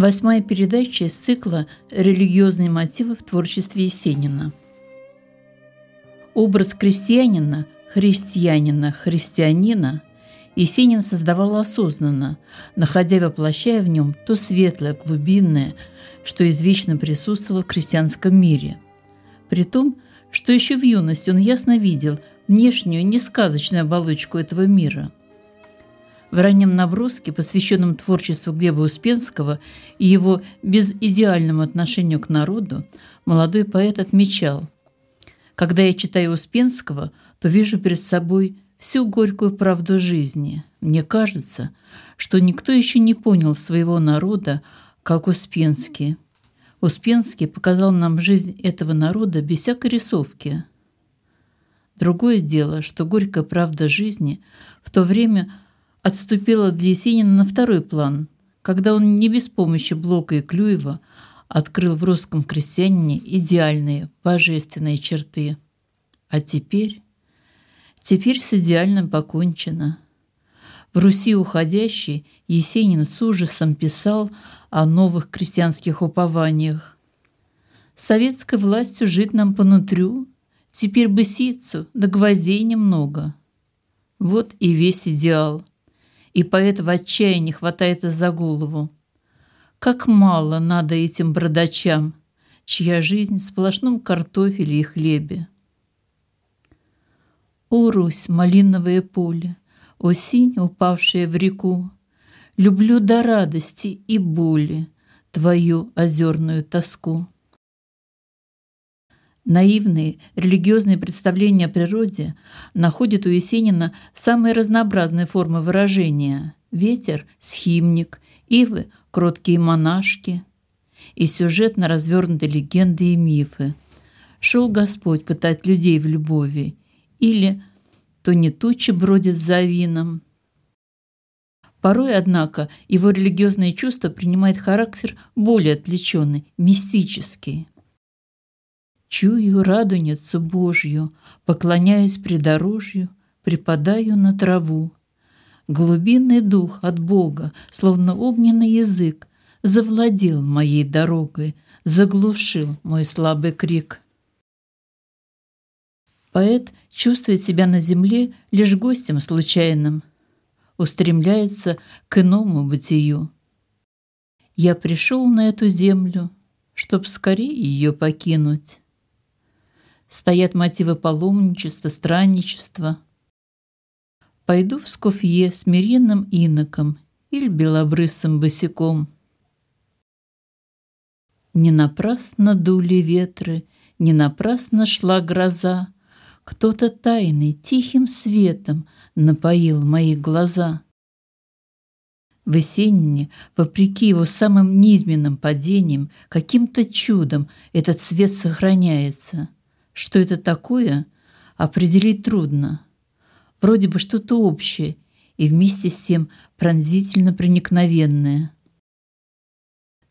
Восьмая передача из цикла «Религиозные мотивы в творчестве Есенина». Образ крестьянина, христианина, христианина Есенин создавал осознанно, находя и воплощая в нем то светлое, глубинное, что извечно присутствовало в крестьянском мире. При том, что еще в юности он ясно видел внешнюю, несказочную оболочку этого мира – в раннем наброске, посвященном творчеству Глеба Успенского и его безидеальному отношению к народу, молодой поэт отмечал «Когда я читаю Успенского, то вижу перед собой всю горькую правду жизни. Мне кажется, что никто еще не понял своего народа, как Успенский. Успенский показал нам жизнь этого народа без всякой рисовки. Другое дело, что горькая правда жизни в то время – отступила для Есенина на второй план, когда он не без помощи Блока и Клюева открыл в русском крестьянине идеальные божественные черты. А теперь... Теперь с идеальным покончено. В Руси уходящей Есенин с ужасом писал о новых крестьянских упованиях. «Советской властью жить нам понутрю, теперь бы ситцу, да гвоздей немного». Вот и весь идеал – и поэт в отчаянии хватается за голову. Как мало надо этим бродачам, чья жизнь в сплошном картофеле и хлебе. О, Русь, малиновое поле, о, синь, упавшая в реку, Люблю до радости и боли твою озерную тоску. Наивные религиозные представления о природе находят у Есенина самые разнообразные формы выражения. Ветер – схимник, ивы – кроткие монашки. И сюжетно развернуты легенды и мифы. Шел Господь пытать людей в любови. Или то не тучи бродят за вином. Порой, однако, его религиозное чувство принимает характер более отвлеченный, мистический. Чую радуницу Божью, поклоняюсь придорожью, припадаю на траву. Глубинный дух от Бога, словно огненный язык, завладел моей дорогой, заглушил мой слабый крик. Поэт чувствует себя на земле лишь гостем случайным, устремляется к иному бытию. Я пришел на эту землю, чтоб скорее ее покинуть стоят мотивы паломничества, странничества. Пойду в Скофье смиренным иноком или белобрысым босиком. Не напрасно дули ветры, не напрасно шла гроза, Кто-то тайный, тихим светом напоил мои глаза. В Есенине, вопреки его самым низменным падениям, каким-то чудом этот свет сохраняется – что это такое, определить трудно. Вроде бы что-то общее и вместе с тем пронзительно проникновенное.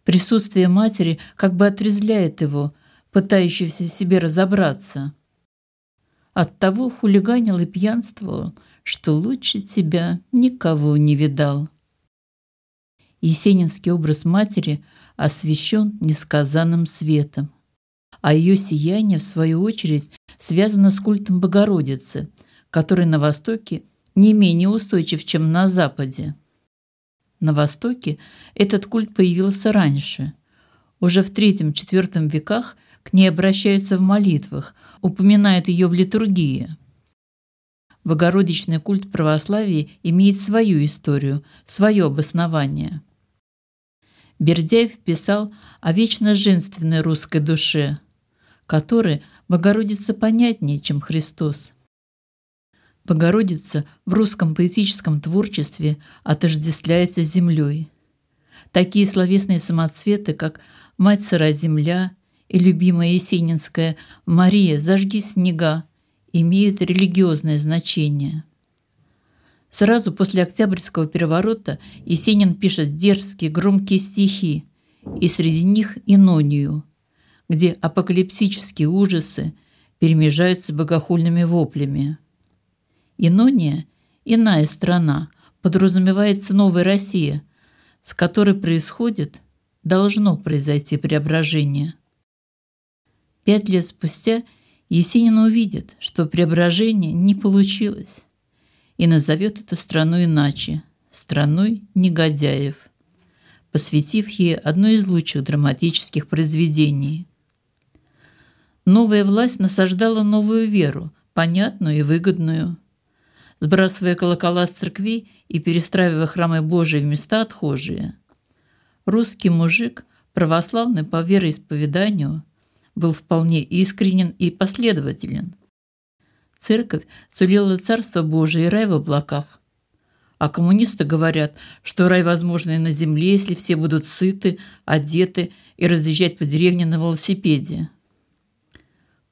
Присутствие матери как бы отрезляет его, пытающегося в себе разобраться. Оттого хулиганил и пьянствовал, что лучше тебя никого не видал. Есенинский образ матери освещен несказанным светом а ее сияние, в свою очередь, связано с культом Богородицы, который на Востоке не менее устойчив, чем на Западе. На Востоке этот культ появился раньше. Уже в III-IV веках к ней обращаются в молитвах, упоминают ее в литургии. Богородичный культ православия имеет свою историю, свое обоснование. Бердяев писал о вечно женственной русской душе – которой Богородица понятнее, чем Христос. Богородица в русском поэтическом творчестве отождествляется с землей. Такие словесные самоцветы, как «Мать сыра земля» и любимая есенинская «Мария, зажги снега» имеют религиозное значение. Сразу после Октябрьского переворота Есенин пишет дерзкие громкие стихи, и среди них «Инонию», где апокалипсические ужасы перемежаются богохульными воплями. Инония – иная страна, подразумевается новая Россия, с которой происходит, должно произойти преображение. Пять лет спустя Есенин увидит, что преображение не получилось, и назовет эту страну иначе – страной негодяев, посвятив ей одно из лучших драматических произведений. Новая власть насаждала новую веру, понятную и выгодную. Сбрасывая колокола с церкви и перестраивая храмы Божии в места отхожие, русский мужик, православный по вероисповеданию, был вполне искренен и последователен. Церковь сулила Царство Божие и рай в облаках. А коммунисты говорят, что рай возможен и на земле, если все будут сыты, одеты и разъезжать по деревне на велосипеде.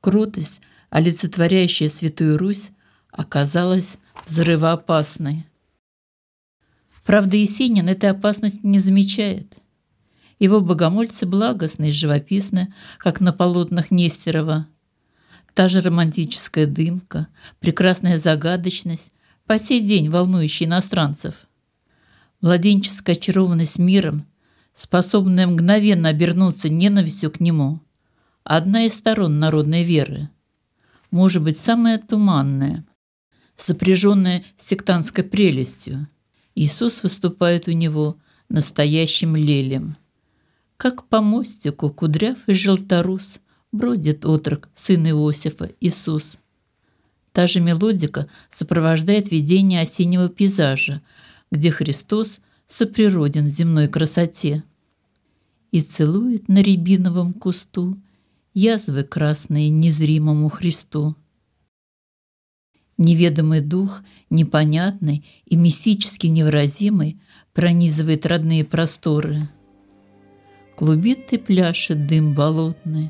Кротость, олицетворяющая Святую Русь, оказалась взрывоопасной. Правда, Есенин этой опасности не замечает. Его богомольцы благостны и живописны, как на полотнах Нестерова. Та же романтическая дымка, прекрасная загадочность, по сей день волнующая иностранцев. Владенческая очарованность миром, способная мгновенно обернуться ненавистью к нему, одна из сторон народной веры. Может быть, самая туманная, сопряженная сектантской прелестью. Иисус выступает у него настоящим лелем. Как по мостику кудряв и желторус бродит отрок, сын Иосифа, Иисус. Та же мелодика сопровождает видение осеннего пейзажа, где Христос соприроден в земной красоте. И целует на рябиновом кусту язвы красные незримому Христу. Неведомый дух, непонятный и мистически невыразимый, пронизывает родные просторы – Клубит и пляшет дым болотный,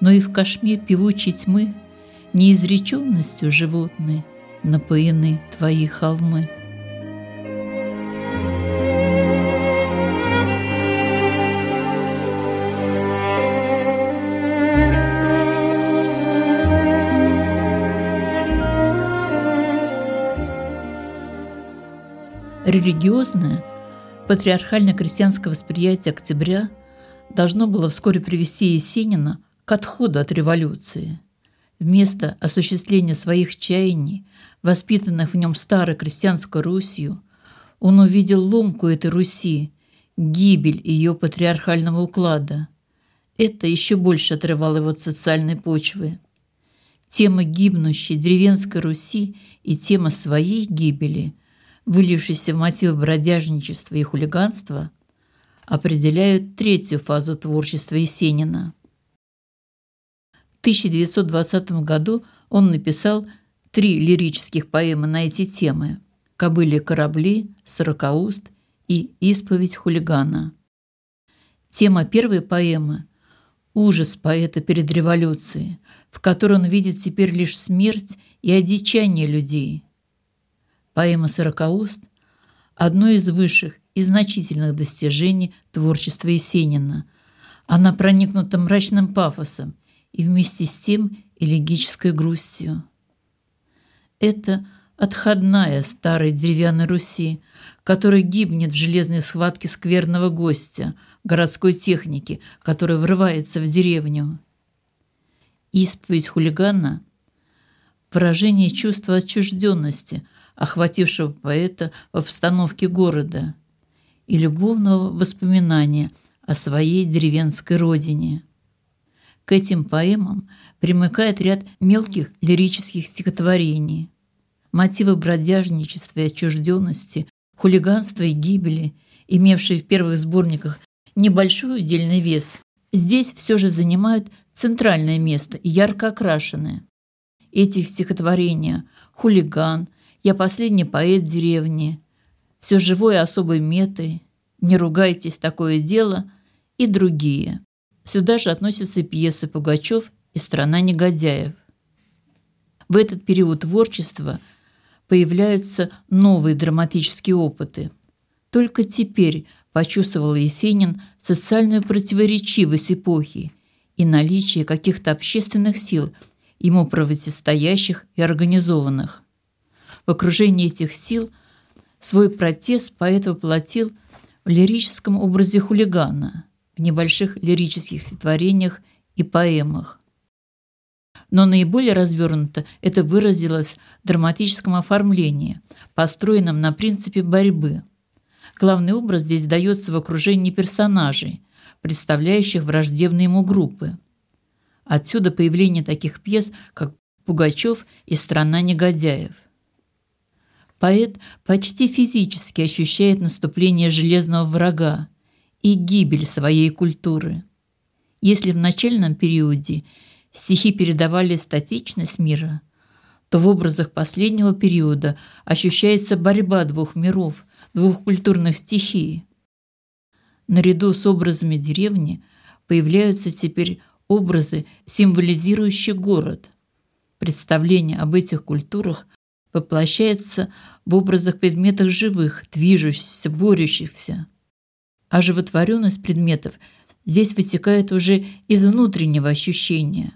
Но и в кошме певучей тьмы Неизреченностью животной Напоены твои холмы. Религиозное, патриархально-крестьянское восприятие октября – должно было вскоре привести Есенина к отходу от революции. Вместо осуществления своих чаяний, воспитанных в нем старой крестьянской Русью, он увидел ломку этой Руси, гибель ее патриархального уклада. Это еще больше отрывало его от социальной почвы. Тема гибнущей деревенской Руси и тема своей гибели, вылившейся в мотивы бродяжничества и хулиганства, определяют третью фазу творчества Есенина. В 1920 году он написал три лирических поэмы на эти темы «Кобыли корабли», «Сорокауст» и «Исповедь хулигана». Тема первой поэмы – ужас поэта перед революцией, в которой он видит теперь лишь смерть и одичание людей. Поэма «Сорокауст» – одно из высших и значительных достижений творчества Есенина. Она проникнута мрачным пафосом и вместе с тем элегической грустью. Это отходная старой деревянной Руси, которая гибнет в железной схватке скверного гостя, городской техники, который врывается в деревню. Исповедь хулигана – выражение чувства отчужденности, охватившего поэта в обстановке города – и любовного воспоминания о своей деревенской родине. К этим поэмам примыкает ряд мелких лирических стихотворений. Мотивы бродяжничества и отчужденности, хулиганства и гибели, имевшие в первых сборниках небольшой удельный вес, здесь все же занимают центральное место и ярко окрашены. Эти стихотворения «Хулиган», «Я последний поэт деревни», все живое особой метой, не ругайтесь, такое дело и другие. Сюда же относятся пьесы Пугачев и «Страна негодяев». В этот период творчества появляются новые драматические опыты. Только теперь почувствовал Есенин социальную противоречивость эпохи и наличие каких-то общественных сил, ему противостоящих и организованных. В окружении этих сил – Свой протест поэт воплотил в лирическом образе хулигана, в небольших лирических стихотворениях и поэмах. Но наиболее развернуто это выразилось в драматическом оформлении, построенном на принципе борьбы. Главный образ здесь дается в окружении персонажей, представляющих враждебные ему группы. Отсюда появление таких пьес, как «Пугачев» и «Страна негодяев». Поэт почти физически ощущает наступление железного врага и гибель своей культуры. Если в начальном периоде стихи передавали статичность мира, то в образах последнего периода ощущается борьба двух миров, двух культурных стихий. Наряду с образами деревни появляются теперь образы, символизирующие город. Представление об этих культурах воплощается в образах предметов живых, движущихся, борющихся. А животворенность предметов здесь вытекает уже из внутреннего ощущения.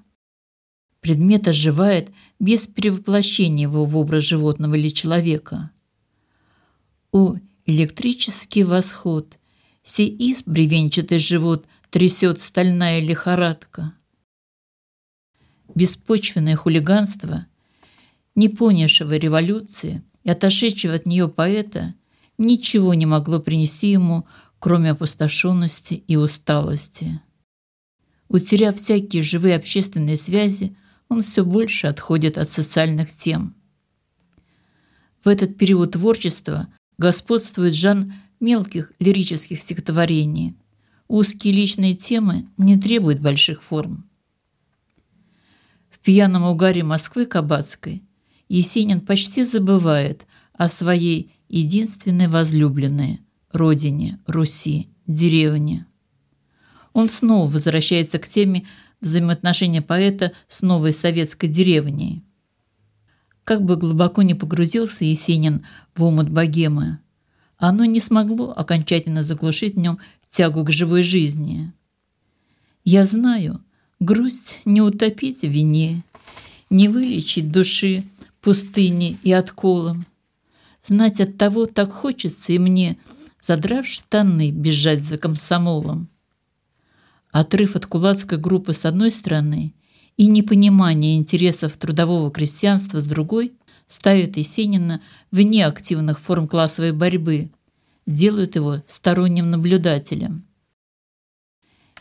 Предмет оживает без перевоплощения его в образ животного или человека. О, электрический восход! Сей из бревенчатый живот трясет стальная лихорадка. Беспочвенное хулиганство, не понявшего революции и отошедшего от нее поэта, ничего не могло принести ему, кроме опустошенности и усталости. Утеряв всякие живые общественные связи, он все больше отходит от социальных тем. В этот период творчества господствует Жан мелких лирических стихотворений. Узкие личные темы не требуют больших форм. В пьяном угаре Москвы Кабацкой Есенин почти забывает о своей единственной возлюбленной родине, Руси, деревне. Он снова возвращается к теме взаимоотношения поэта с новой советской деревней. Как бы глубоко не погрузился Есенин в омут богемы, оно не смогло окончательно заглушить в нем тягу к живой жизни. Я знаю, грусть не утопить в вине, не вылечить души пустыни и отколом. Знать от того так хочется и мне, задрав штаны, бежать за комсомолом. Отрыв от кулацкой группы с одной стороны и непонимание интересов трудового крестьянства с другой ставит Есенина вне активных форм классовой борьбы, делают его сторонним наблюдателем.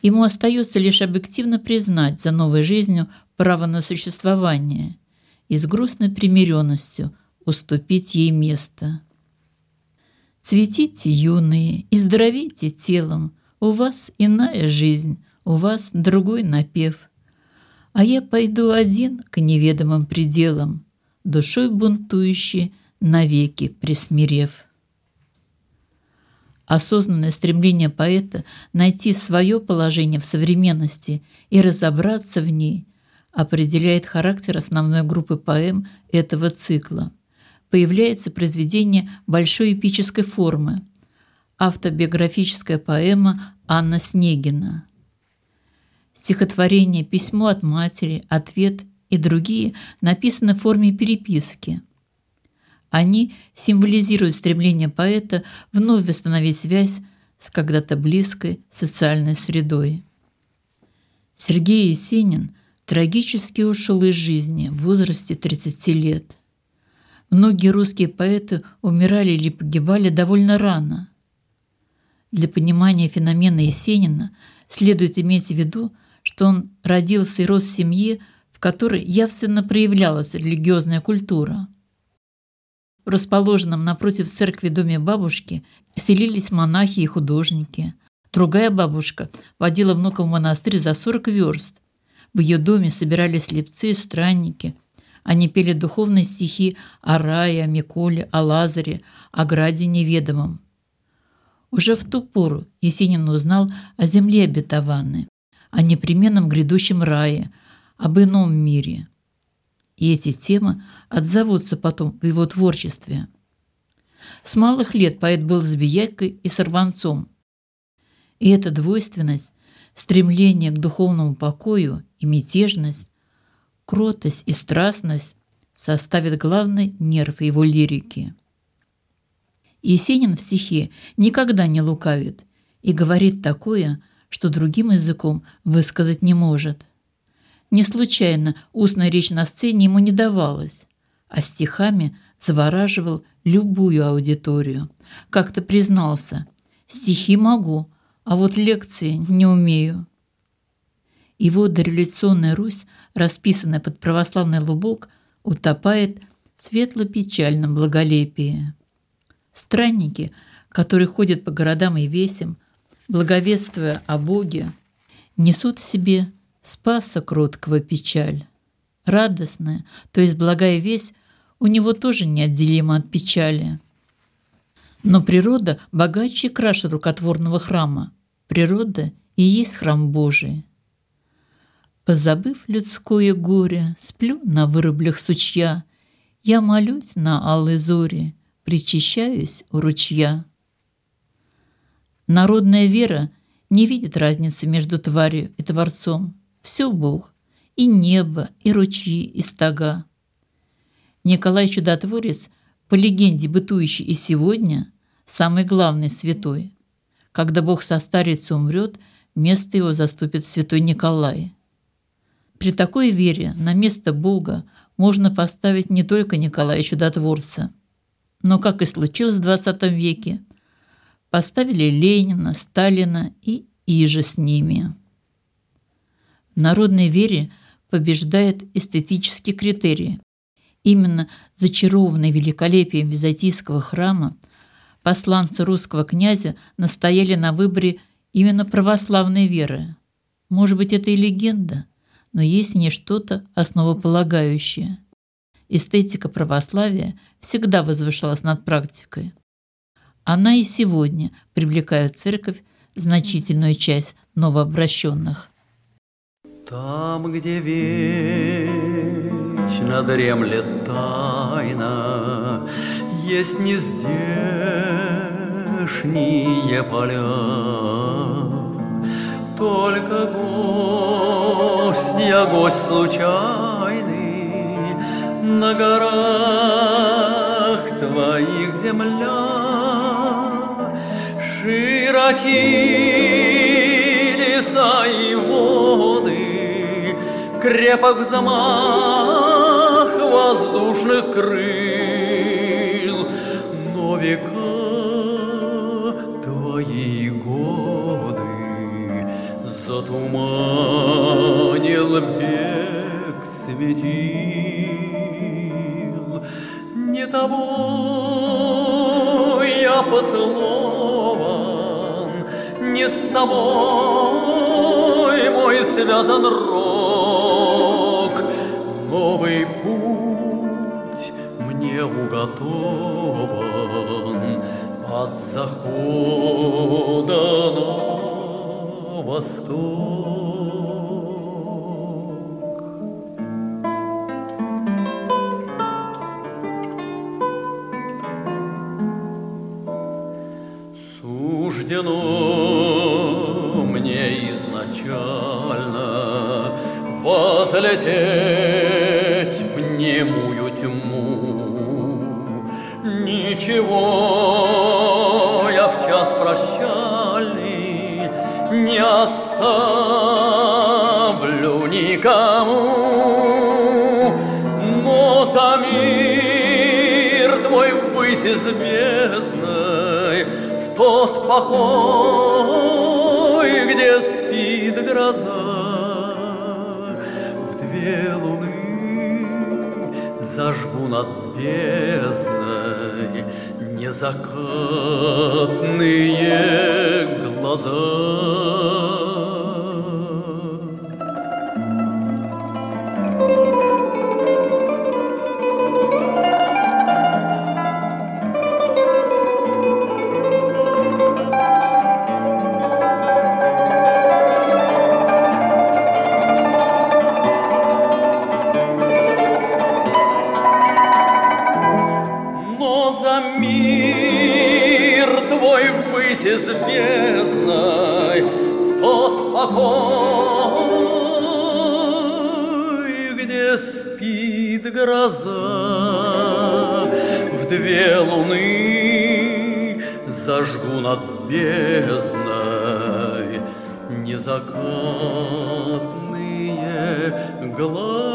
Ему остается лишь объективно признать за новой жизнью право на существование и с грустной примиренностью уступить ей место. Цветите, юные, и здоровейте телом, у вас иная жизнь, у вас другой напев. А я пойду один к неведомым пределам, душой бунтующей, навеки присмирев. Осознанное стремление поэта найти свое положение в современности и разобраться в ней определяет характер основной группы поэм этого цикла. Появляется произведение большой эпической формы – автобиографическая поэма Анна Снегина. Стихотворение «Письмо от матери», «Ответ» и другие написаны в форме переписки. Они символизируют стремление поэта вновь восстановить связь с когда-то близкой социальной средой. Сергей Есенин трагически ушел из жизни в возрасте 30 лет. Многие русские поэты умирали или погибали довольно рано. Для понимания феномена Есенина следует иметь в виду, что он родился и рос в семье, в которой явственно проявлялась религиозная культура. В расположенном напротив церкви доме бабушки селились монахи и художники. Другая бабушка водила внука в монастырь за 40 верст. В ее доме собирались слепцы и странники. Они пели духовные стихи о рае, о Миколе, о Лазаре, о граде неведомом. Уже в ту пору Есенин узнал о земле обетованной, о непременном грядущем рае, об ином мире. И эти темы отзовутся потом в его творчестве. С малых лет поэт был забияткой и сорванцом. И эта двойственность, стремление к духовному покою и мятежность, кротость и страстность составят главный нерв его лирики. Есенин в стихе никогда не лукавит и говорит такое, что другим языком высказать не может. Не случайно устная речь на сцене ему не давалась, а стихами завораживал любую аудиторию. Как-то признался, стихи могу, а вот лекции не умею. Его дореволюционная Русь, расписанная под православный лубок, утопает в светло-печальном благолепии. Странники, которые ходят по городам и весям, благовествуя о Боге, несут в себе спаса кроткого печаль. Радостная, то есть благая весть, у него тоже неотделима от печали. Но природа богаче и краше рукотворного храма. Природа и есть храм Божий. Позабыв людское горе, сплю на вырублях сучья, я молюсь на алой зоре, причащаюсь у ручья. Народная вера не видит разницы между тварью и Творцом. Все Бог. И небо, и ручьи, и стога. Николай Чудотворец, по легенде бытующий и сегодня, самый главный святой. Когда Бог состарится умрет, место его заступит святой Николай. При такой вере на место Бога можно поставить не только Николая Чудотворца, но, как и случилось в XX веке, поставили Ленина, Сталина и иже с ними. В народной вере побеждает эстетический критерий. Именно зачарованные великолепием византийского храма посланцы русского князя настояли на выборе именно православной веры. Может быть, это и легенда, но есть в ней что-то основополагающее. Эстетика православия всегда возвышалась над практикой. Она и сегодня привлекает в церковь значительную часть новообращенных. Там, где вечно дремлет тайна, Есть нездешние поля. Только гость, я гость случайный, На горах твоих земля Широки леса и воды, Крепок замах воздушных крыл, века твои годы Затуманил бег светил. Не тобой я поцелован, Не с тобой мой связан рок. Новый путь мне уготован От захода на восток. Суждено мне изначально возлететь Ничего я в час прощальный не оставлю никому, но за мир твой ввысь из бездной, в тот покой, где спит гроза, в две луны зажгу над бездной незакатные глаза. Из бездной, В тот покой, где спит гроза, В две луны зажгу над бездной незакатные глаза.